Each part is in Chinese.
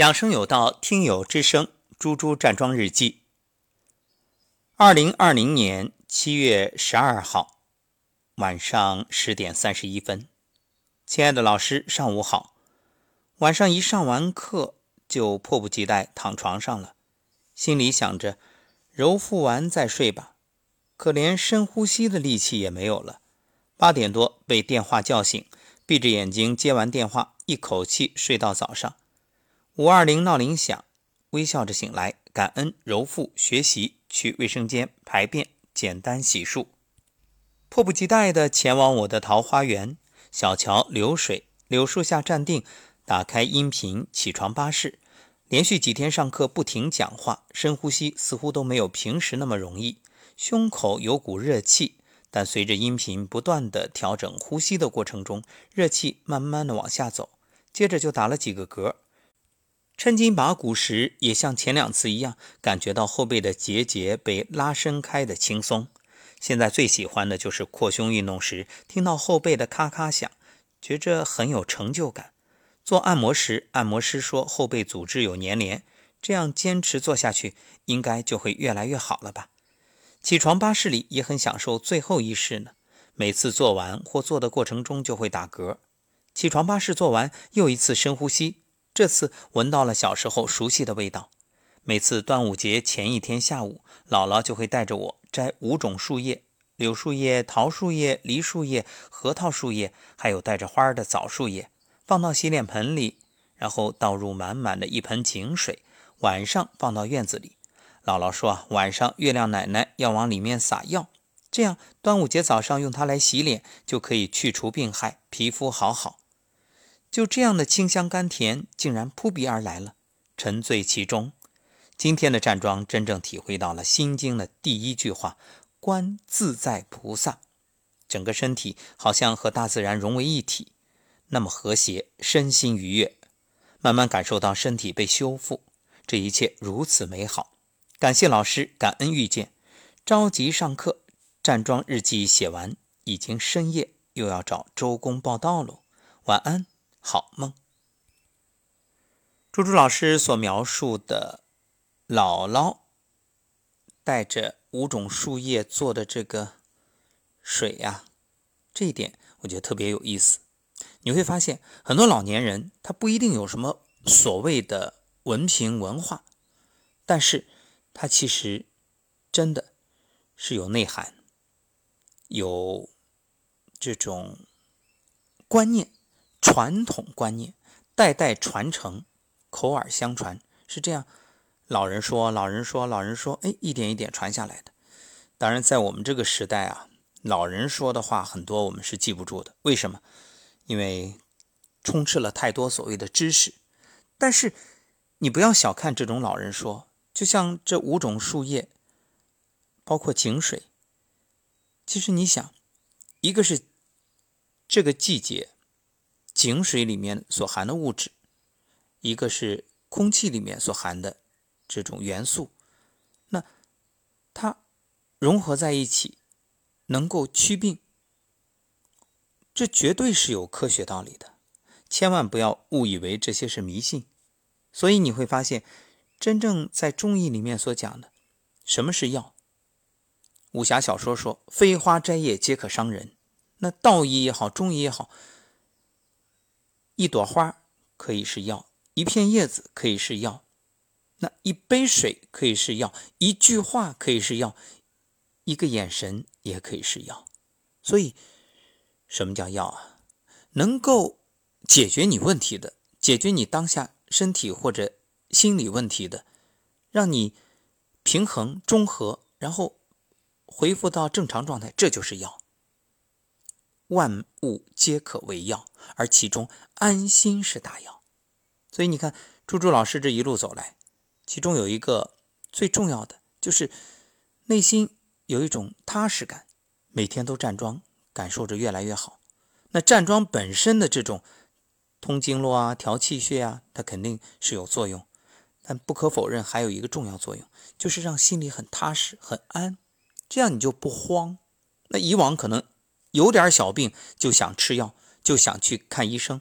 养生有道，听友之声，猪猪站桩日记。二零二零年七月十二号晚上十点三十一分，亲爱的老师，上午好。晚上一上完课，就迫不及待躺床上了，心里想着揉腹完再睡吧，可连深呼吸的力气也没有了。八点多被电话叫醒。闭着眼睛接完电话，一口气睡到早上。五二零闹铃响，微笑着醒来，感恩揉腹学习，去卫生间排便，简单洗漱，迫不及待地前往我的桃花源。小桥流水，柳树下站定，打开音频起床巴士。连续几天上课不停讲话，深呼吸似乎都没有平时那么容易，胸口有股热气。但随着音频不断的调整呼吸的过程中，热气慢慢的往下走，接着就打了几个嗝。抻筋拔骨时，也像前两次一样，感觉到后背的结节被拉伸开的轻松。现在最喜欢的就是扩胸运动时，听到后背的咔咔响，觉着很有成就感。做按摩时，按摩师说后背组织有粘连，这样坚持做下去，应该就会越来越好了吧。起床巴士里也很享受最后一式呢。每次做完或做的过程中就会打嗝。起床巴士做完又一次深呼吸，这次闻到了小时候熟悉的味道。每次端午节前一天下午，姥姥就会带着我摘五种树叶：柳树叶、桃树叶、梨树叶、核桃树叶，还有带着花的枣树叶，放到洗脸盆里，然后倒入满满的一盆井水，晚上放到院子里。姥姥说：“晚上月亮奶奶要往里面撒药，这样端午节早上用它来洗脸，就可以去除病害，皮肤好好。”就这样的清香甘甜，竟然扑鼻而来了，沉醉其中。今天的站桩真正体会到了《心经》的第一句话：“观自在菩萨”，整个身体好像和大自然融为一体，那么和谐，身心愉悦，慢慢感受到身体被修复，这一切如此美好。感谢老师，感恩遇见。着急上课，站桩日记写完，已经深夜，又要找周公报道喽。晚安，好梦。猪猪老师所描述的姥姥带着五种树叶做的这个水呀，这一点我觉得特别有意思。你会发现，很多老年人他不一定有什么所谓的文凭文化，但是。他其实真的是有内涵，有这种观念、传统观念，代代传承、口耳相传，是这样。老人说，老人说，老人说，哎，一点一点传下来的。当然，在我们这个时代啊，老人说的话很多我们是记不住的。为什么？因为充斥了太多所谓的知识。但是你不要小看这种老人说。就像这五种树叶，包括井水。其实你想，一个是这个季节井水里面所含的物质，一个是空气里面所含的这种元素，那它融合在一起，能够祛病，这绝对是有科学道理的。千万不要误以为这些是迷信。所以你会发现。真正在中医里面所讲的，什么是药？武侠小说说，飞花摘叶皆可伤人。那道医也好，中医也好，一朵花可以是药，一片叶子可以是药，那一杯水可以是药，一句话可以是药，一个眼神也可以是药。所以，什么叫药啊？能够解决你问题的，解决你当下身体或者。心理问题的，让你平衡中和，然后恢复到正常状态，这就是药。万物皆可为药，而其中安心是大药。所以你看，猪猪老师这一路走来，其中有一个最重要的，就是内心有一种踏实感，每天都站桩，感受着越来越好。那站桩本身的这种通经络啊、调气血啊，它肯定是有作用。但不可否认，还有一个重要作用，就是让心里很踏实、很安，这样你就不慌。那以往可能有点小病就想吃药，就想去看医生，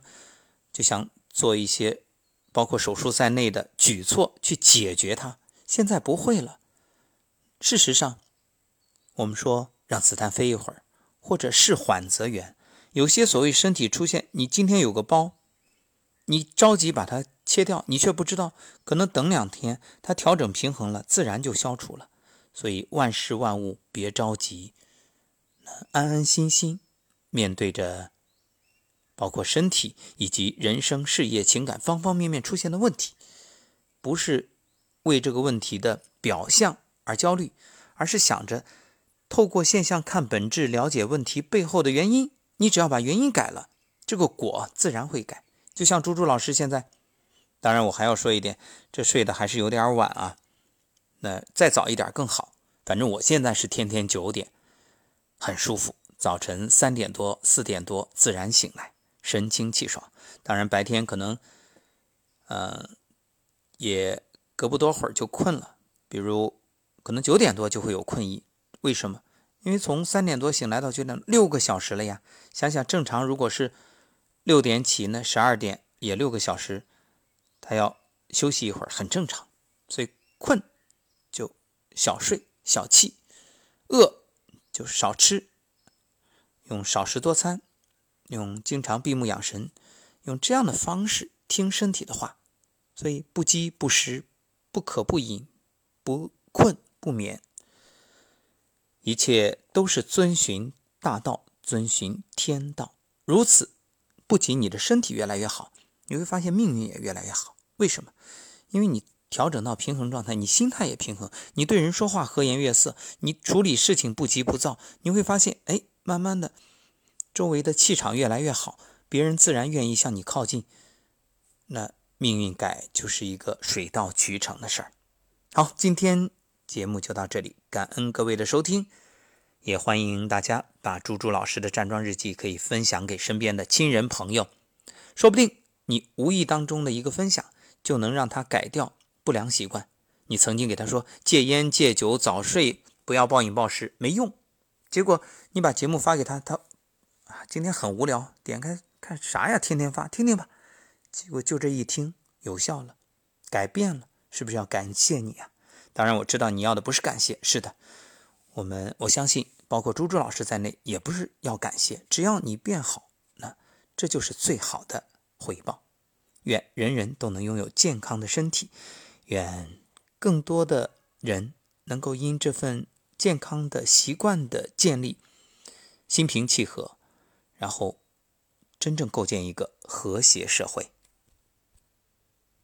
就想做一些包括手术在内的举措去解决它。现在不会了。事实上，我们说让子弹飞一会儿，或者是缓则圆。有些所谓身体出现，你今天有个包，你着急把它切掉，你却不知道，可能等两天它调整平衡了，自然就消除了。所以万事万物别着急，安安心心面对着，包括身体以及人生、事业、情感方方面面出现的问题，不是为这个问题的表象而焦虑，而是想着透过现象看本质，了解问题背后的原因。你只要把原因改了，这个果自然会改。就像猪猪老师现在，当然我还要说一点，这睡得还是有点晚啊。那再早一点更好。反正我现在是天天九点，很舒服。早晨三点多、四点多自然醒来，神清气爽。当然白天可能，呃，也隔不多会儿就困了。比如可能九点多就会有困意，为什么？因为从三点多醒来到九点，六个小时了呀。想想正常，如果是六点起，那十二点也六个小时，他要休息一会儿，很正常。所以困就小睡、小气；饿就少吃，用少食多餐，用经常闭目养神，用这样的方式听身体的话。所以不饥不食，不渴不饮，不困不眠。一切都是遵循大道，遵循天道。如此，不仅你的身体越来越好，你会发现命运也越来越好。为什么？因为你调整到平衡状态，你心态也平衡，你对人说话和颜悦色，你处理事情不急不躁，你会发现，哎，慢慢的，周围的气场越来越好，别人自然愿意向你靠近。那命运改就是一个水到渠成的事儿。好，今天。节目就到这里，感恩各位的收听，也欢迎大家把猪猪老师的站桩日记可以分享给身边的亲人朋友，说不定你无意当中的一个分享就能让他改掉不良习惯。你曾经给他说戒烟戒酒早睡不要暴饮暴食没用，结果你把节目发给他，他啊今天很无聊，点开看啥呀？天天发听听吧，结果就这一听有效了，改变了，是不是要感谢你啊？当然，我知道你要的不是感谢，是的，我们我相信，包括朱朱老师在内，也不是要感谢。只要你变好，那这就是最好的回报。愿人人都能拥有健康的身体，愿更多的人能够因这份健康的习惯的建立，心平气和，然后真正构建一个和谐社会。